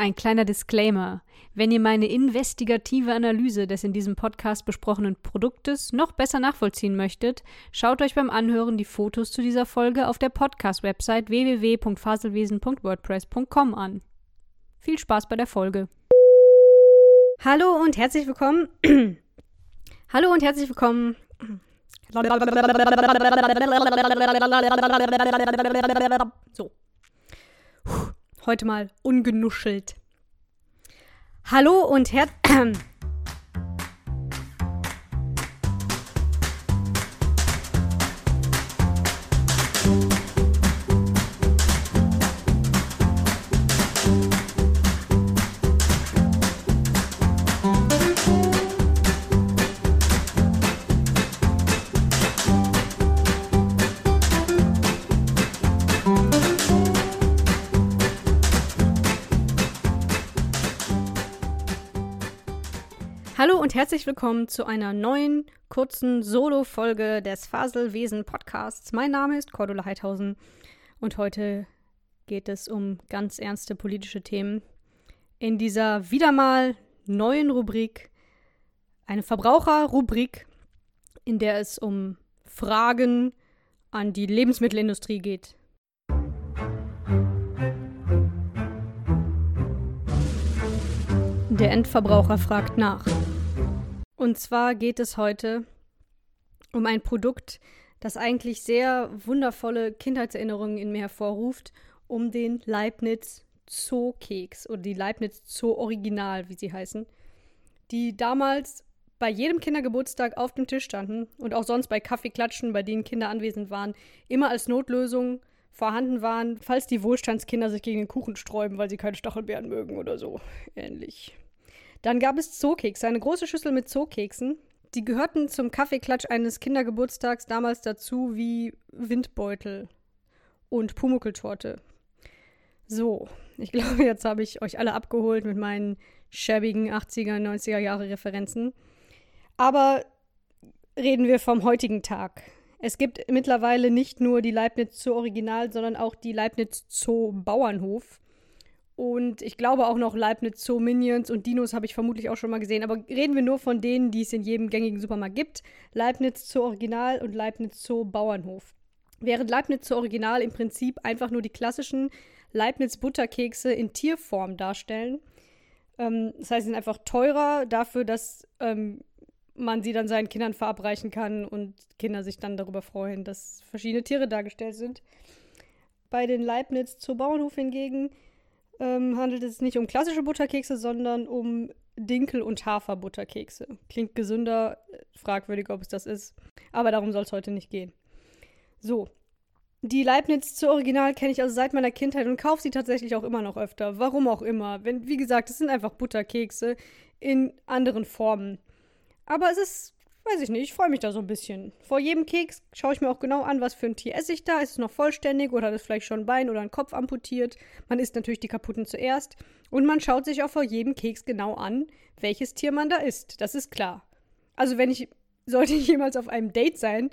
Ein kleiner Disclaimer. Wenn ihr meine investigative Analyse des in diesem Podcast besprochenen Produktes noch besser nachvollziehen möchtet, schaut euch beim Anhören die Fotos zu dieser Folge auf der Podcast-Website www.faselwesen.wordpress.com an. Viel Spaß bei der Folge. Hallo und herzlich willkommen. Hallo und herzlich willkommen. So. Heute mal ungenuschelt. Hallo und her. Hallo und herzlich willkommen zu einer neuen kurzen Solo-Folge des Faselwesen Podcasts. Mein Name ist Cordula Heidhausen und heute geht es um ganz ernste politische Themen. In dieser wieder mal neuen Rubrik, eine Verbraucherrubrik, in der es um Fragen an die Lebensmittelindustrie geht. Der Endverbraucher fragt nach. Und zwar geht es heute um ein Produkt, das eigentlich sehr wundervolle Kindheitserinnerungen in mir hervorruft, um den Leibniz Zoo-Keks oder die Leibniz Zoo-Original, wie sie heißen, die damals bei jedem Kindergeburtstag auf dem Tisch standen und auch sonst bei Kaffeeklatschen, bei denen Kinder anwesend waren, immer als Notlösung vorhanden waren, falls die Wohlstandskinder sich gegen den Kuchen sträuben, weil sie keine Stachelbeeren mögen oder so ähnlich. Dann gab es Zookekse, eine große Schüssel mit Zookeksen. Die gehörten zum Kaffeeklatsch eines Kindergeburtstags damals dazu wie Windbeutel und Pumuckeltorte. So, ich glaube, jetzt habe ich euch alle abgeholt mit meinen schäbigen 80er, 90er Jahre Referenzen. Aber reden wir vom heutigen Tag. Es gibt mittlerweile nicht nur die Leibniz Zoo Original, sondern auch die Leibniz Zoo Bauernhof. Und ich glaube auch noch Leibniz Zoo Minions und Dinos habe ich vermutlich auch schon mal gesehen. Aber reden wir nur von denen, die es in jedem gängigen Supermarkt gibt. Leibniz Zoo Original und Leibniz Zoo Bauernhof. Während Leibniz Zoo Original im Prinzip einfach nur die klassischen Leibniz Butterkekse in Tierform darstellen. Ähm, das heißt, sie sind einfach teurer dafür, dass ähm, man sie dann seinen Kindern verabreichen kann und Kinder sich dann darüber freuen, dass verschiedene Tiere dargestellt sind. Bei den Leibniz Zoo Bauernhof hingegen ähm, handelt es nicht um klassische Butterkekse, sondern um Dinkel- und Haferbutterkekse. Klingt gesünder, fragwürdig, ob es das ist. Aber darum soll es heute nicht gehen. So. Die Leibniz zu Original kenne ich also seit meiner Kindheit und kaufe sie tatsächlich auch immer noch öfter. Warum auch immer. Wenn, wie gesagt, es sind einfach Butterkekse in anderen Formen. Aber es ist weiß ich nicht, ich freue mich da so ein bisschen. Vor jedem Keks schaue ich mir auch genau an, was für ein Tier esse ich da. Ist es noch vollständig oder hat es vielleicht schon ein Bein oder ein Kopf amputiert? Man isst natürlich die kaputten zuerst. Und man schaut sich auch vor jedem Keks genau an, welches Tier man da isst. Das ist klar. Also wenn ich, sollte ich jemals auf einem Date sein,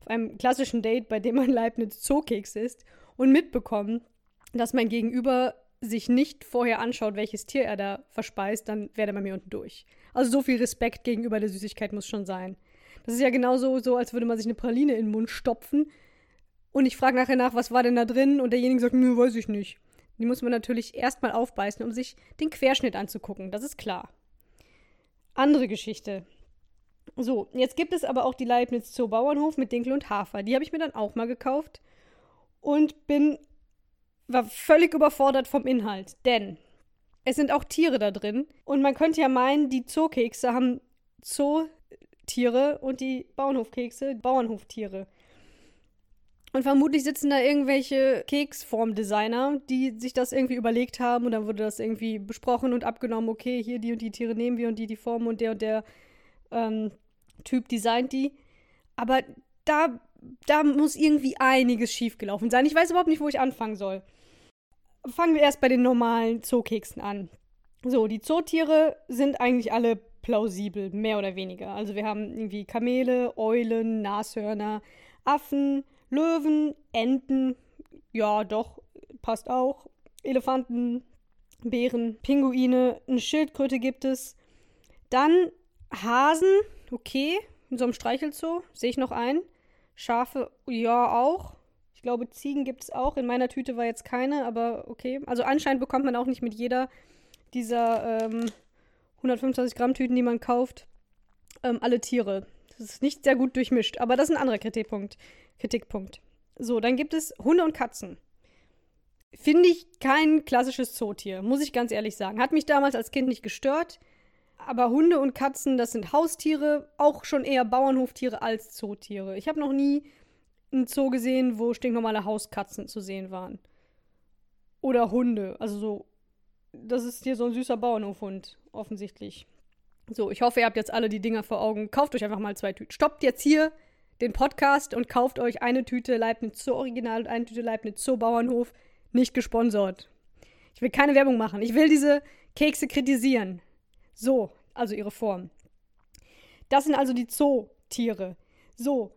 auf einem klassischen Date, bei dem man Leibniz Zookeks isst und mitbekommen, dass mein Gegenüber sich nicht vorher anschaut, welches Tier er da verspeist, dann wäre er bei mir unten durch. Also so viel Respekt gegenüber der Süßigkeit muss schon sein. Das ist ja genauso so, als würde man sich eine Praline in den Mund stopfen und ich frage nachher nach, was war denn da drin und derjenige sagt, nö, weiß ich nicht. Die muss man natürlich erstmal aufbeißen, um sich den Querschnitt anzugucken, das ist klar. Andere Geschichte. So, jetzt gibt es aber auch die Leibniz Zoo Bauernhof mit Dinkel und Hafer. Die habe ich mir dann auch mal gekauft und bin war völlig überfordert vom Inhalt, denn es sind auch Tiere da drin. Und man könnte ja meinen, die Zookekse haben Zootiere und die Bauernhofkekse Bauernhoftiere. Und vermutlich sitzen da irgendwelche Keksformdesigner, die sich das irgendwie überlegt haben und dann wurde das irgendwie besprochen und abgenommen, okay, hier die und die Tiere nehmen wir und die die Formen und der und der ähm, Typ designt die. Aber da, da muss irgendwie einiges schiefgelaufen sein. Ich weiß überhaupt nicht, wo ich anfangen soll fangen wir erst bei den normalen Zookeksen an. So, die Zootiere sind eigentlich alle plausibel, mehr oder weniger. Also wir haben irgendwie Kamele, Eulen, Nashörner, Affen, Löwen, Enten, ja doch, passt auch, Elefanten, Bären, Pinguine, eine Schildkröte gibt es. Dann Hasen, okay, in so einem Streichelzoo, sehe ich noch ein. Schafe, ja, auch. Ich glaube, Ziegen gibt es auch. In meiner Tüte war jetzt keine, aber okay. Also anscheinend bekommt man auch nicht mit jeder dieser ähm, 125 Gramm Tüten, die man kauft, ähm, alle Tiere. Das ist nicht sehr gut durchmischt, aber das ist ein anderer Kritikpunkt. Kritikpunkt. So, dann gibt es Hunde und Katzen. Finde ich kein klassisches Zootier, muss ich ganz ehrlich sagen. Hat mich damals als Kind nicht gestört. Aber Hunde und Katzen, das sind Haustiere, auch schon eher Bauernhoftiere als Zootiere. Ich habe noch nie einen Zoo gesehen, wo stinknormale Hauskatzen zu sehen waren. Oder Hunde. Also so. Das ist hier so ein süßer Bauernhofhund, offensichtlich. So, ich hoffe, ihr habt jetzt alle die Dinger vor Augen. Kauft euch einfach mal zwei Tüten. Stoppt jetzt hier den Podcast und kauft euch eine Tüte Leibniz Zoo Original und eine Tüte Leibniz Zoo Bauernhof. Nicht gesponsert. Ich will keine Werbung machen. Ich will diese Kekse kritisieren. So, also ihre Form. Das sind also die Zootiere. So,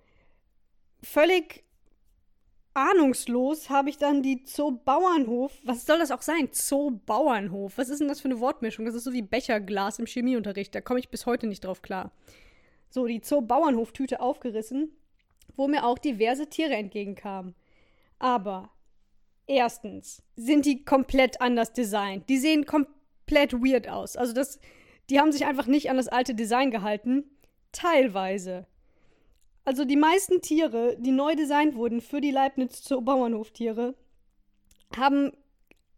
völlig ahnungslos habe ich dann die Zoo-Bauernhof. Was soll das auch sein? Zoo-Bauernhof. Was ist denn das für eine Wortmischung? Das ist so wie Becherglas im Chemieunterricht. Da komme ich bis heute nicht drauf klar. So, die Zoo-Bauernhof-Tüte aufgerissen, wo mir auch diverse Tiere entgegenkamen. Aber erstens sind die komplett anders designt. Die sehen komplett weird aus. Also das, die haben sich einfach nicht an das alte Design gehalten. Teilweise. Also die meisten Tiere, die neu designt wurden für die Leibniz Bauernhoftiere, haben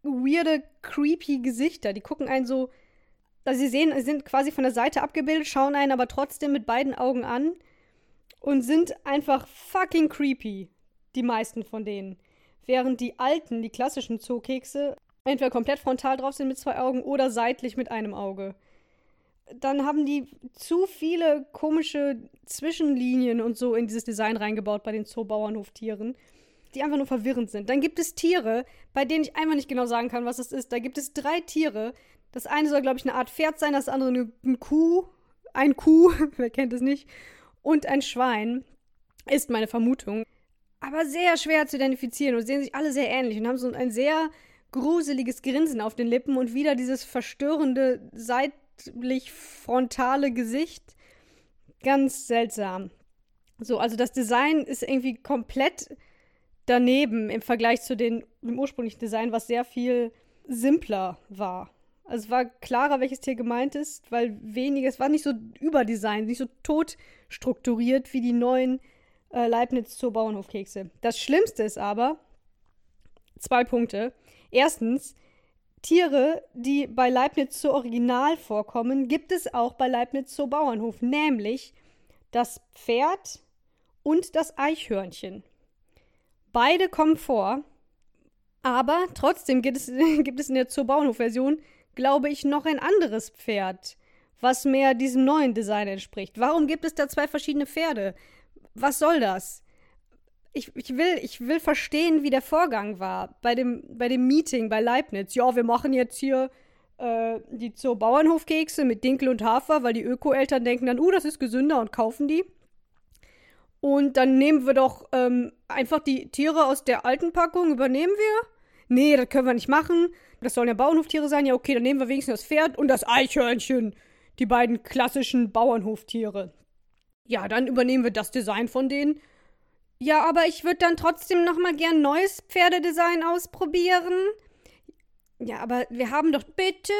weirde, creepy Gesichter. Die gucken einen so, also sie sehen, sind quasi von der Seite abgebildet, schauen einen aber trotzdem mit beiden Augen an und sind einfach fucking creepy. Die meisten von denen. Während die alten, die klassischen Zookekse entweder komplett frontal drauf sind mit zwei Augen oder seitlich mit einem Auge dann haben die zu viele komische Zwischenlinien und so in dieses Design reingebaut bei den Zoobauernhoftieren, die einfach nur verwirrend sind. Dann gibt es Tiere, bei denen ich einfach nicht genau sagen kann, was das ist. Da gibt es drei Tiere. Das eine soll, glaube ich, eine Art Pferd sein, das andere eine, eine Kuh. Ein Kuh, wer kennt es nicht. Und ein Schwein, ist meine Vermutung. Aber sehr schwer zu identifizieren und sehen sich alle sehr ähnlich und haben so ein sehr gruseliges Grinsen auf den Lippen und wieder dieses verstörende Seit seitlich frontale Gesicht. Ganz seltsam. So, also das Design ist irgendwie komplett daneben im Vergleich zu den, dem ursprünglichen Design, was sehr viel simpler war. Also es war klarer, welches Tier gemeint ist, weil weniger, es war nicht so überdesignt, nicht so tot strukturiert wie die neuen äh, Leibniz zur Bauernhofkekse. Das Schlimmste ist aber, zwei Punkte. Erstens, Tiere, die bei Leibniz Zoo Original vorkommen, gibt es auch bei Leibniz Zoo Bauernhof, nämlich das Pferd und das Eichhörnchen. Beide kommen vor, aber trotzdem gibt es, gibt es in der Zoo Bauernhof-Version, glaube ich, noch ein anderes Pferd, was mehr diesem neuen Design entspricht. Warum gibt es da zwei verschiedene Pferde? Was soll das? Ich, ich, will, ich will verstehen, wie der Vorgang war bei dem, bei dem Meeting bei Leibniz. Ja, wir machen jetzt hier äh, die zur Bauernhofkekse mit Dinkel und Hafer, weil die Öko-Eltern denken dann, uh, das ist gesünder und kaufen die. Und dann nehmen wir doch ähm, einfach die Tiere aus der alten Packung, übernehmen wir? Nee, das können wir nicht machen. Das sollen ja Bauernhoftiere sein. Ja, okay, dann nehmen wir wenigstens das Pferd und das Eichhörnchen. Die beiden klassischen Bauernhoftiere. Ja, dann übernehmen wir das Design von denen ja, aber ich würde dann trotzdem noch mal gern neues Pferdedesign ausprobieren. Ja, aber wir haben doch bitte.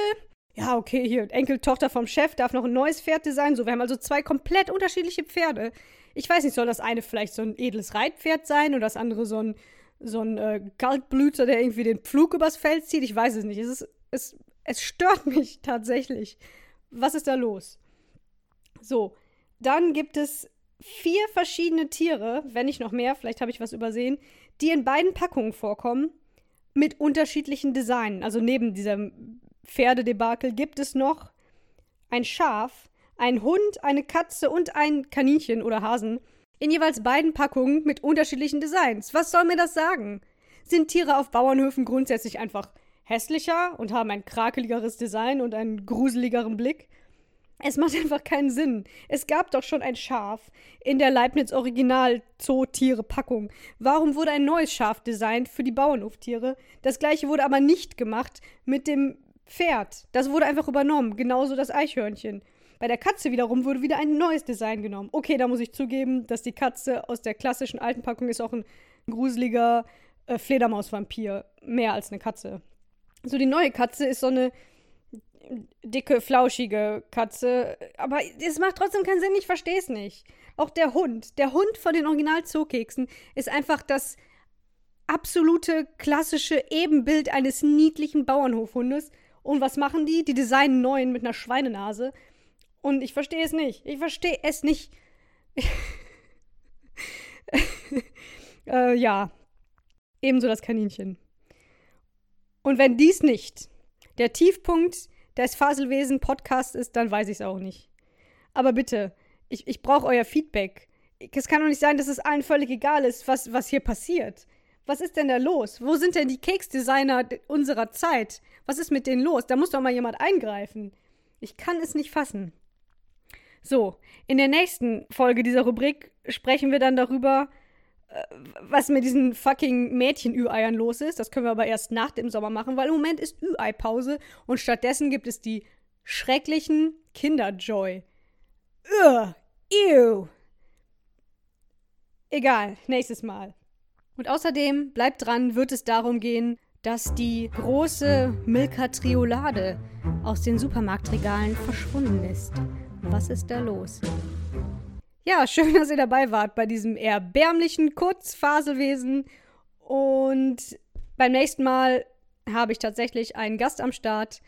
Ja, okay, hier, Enkeltochter vom Chef darf noch ein neues Pferd designen. So, wir haben also zwei komplett unterschiedliche Pferde. Ich weiß nicht, soll das eine vielleicht so ein edles Reitpferd sein oder das andere so ein, so ein äh, Kaltblüter, der irgendwie den Pflug übers Feld zieht? Ich weiß es nicht. Es, ist, es, es stört mich tatsächlich. Was ist da los? So, dann gibt es vier verschiedene Tiere, wenn nicht noch mehr, vielleicht habe ich was übersehen, die in beiden Packungen vorkommen, mit unterschiedlichen Designen. Also neben diesem Pferdedebakel gibt es noch ein Schaf, ein Hund, eine Katze und ein Kaninchen oder Hasen in jeweils beiden Packungen mit unterschiedlichen Designs. Was soll mir das sagen? Sind Tiere auf Bauernhöfen grundsätzlich einfach hässlicher und haben ein krakeligeres Design und einen gruseligeren Blick? Es macht einfach keinen Sinn. Es gab doch schon ein Schaf in der Leibniz Original Zootiere Packung. Warum wurde ein neues Schaf designt für die Bauernhoftiere? Das gleiche wurde aber nicht gemacht mit dem Pferd. Das wurde einfach übernommen. Genauso das Eichhörnchen. Bei der Katze wiederum wurde wieder ein neues Design genommen. Okay, da muss ich zugeben, dass die Katze aus der klassischen alten Packung ist auch ein gruseliger äh, Fledermausvampir. Mehr als eine Katze. So, die neue Katze ist so eine dicke, flauschige Katze. Aber es macht trotzdem keinen Sinn, ich verstehe es nicht. Auch der Hund. Der Hund von den Original-Zookeksen ist einfach das absolute klassische Ebenbild eines niedlichen Bauernhofhundes. Und was machen die? Die designen neuen mit einer Schweinenase. Und ich verstehe es nicht. Ich verstehe es nicht. äh, ja. Ebenso das Kaninchen. Und wenn dies nicht der Tiefpunkt des Faselwesen-Podcasts ist, dann weiß ich es auch nicht. Aber bitte, ich, ich brauche euer Feedback. Es kann doch nicht sein, dass es allen völlig egal ist, was, was hier passiert. Was ist denn da los? Wo sind denn die Keksdesigner unserer Zeit? Was ist mit denen los? Da muss doch mal jemand eingreifen. Ich kann es nicht fassen. So, in der nächsten Folge dieser Rubrik sprechen wir dann darüber, was mit diesen fucking Mädchen-Ü-Eiern los ist. Das können wir aber erst nach dem Sommer machen, weil im Moment ist Ü-Ei-Pause und stattdessen gibt es die schrecklichen Kinderjoy. Ugh, ew. Egal, nächstes Mal. Und außerdem, bleibt dran, wird es darum gehen, dass die große Milka Triolade aus den Supermarktregalen verschwunden ist. Was ist da los? Ja, schön, dass ihr dabei wart bei diesem erbärmlichen Kurzfaselwesen. Und beim nächsten Mal habe ich tatsächlich einen Gast am Start.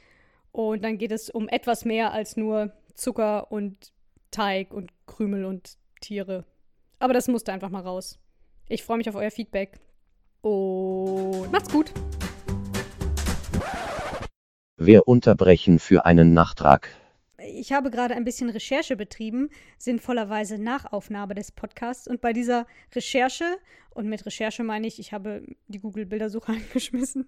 Und dann geht es um etwas mehr als nur Zucker und Teig und Krümel und Tiere. Aber das musste einfach mal raus. Ich freue mich auf euer Feedback. Und macht's gut. Wir unterbrechen für einen Nachtrag. Ich habe gerade ein bisschen Recherche betrieben, sinnvollerweise Nachaufnahme des Podcasts. Und bei dieser Recherche, und mit Recherche meine ich, ich habe die Google-Bildersuche angeschmissen,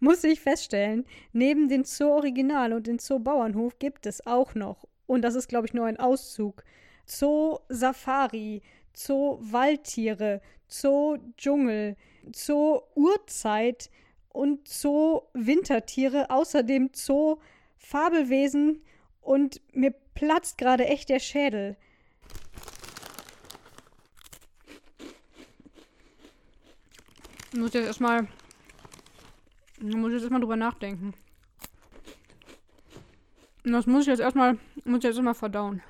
musste ich feststellen, neben dem Zoo Original und dem Zoo Bauernhof gibt es auch noch, und das ist, glaube ich, nur ein Auszug, Zoo Safari, Zoo Waldtiere, Zoo Dschungel, Zoo Urzeit und Zoo Wintertiere, außerdem Zoo Fabelwesen und mir platzt gerade echt der Schädel. Ich muss jetzt erstmal. Muss jetzt erstmal drüber nachdenken. Das muss ich jetzt erstmal. Muss ich jetzt erstmal verdauen.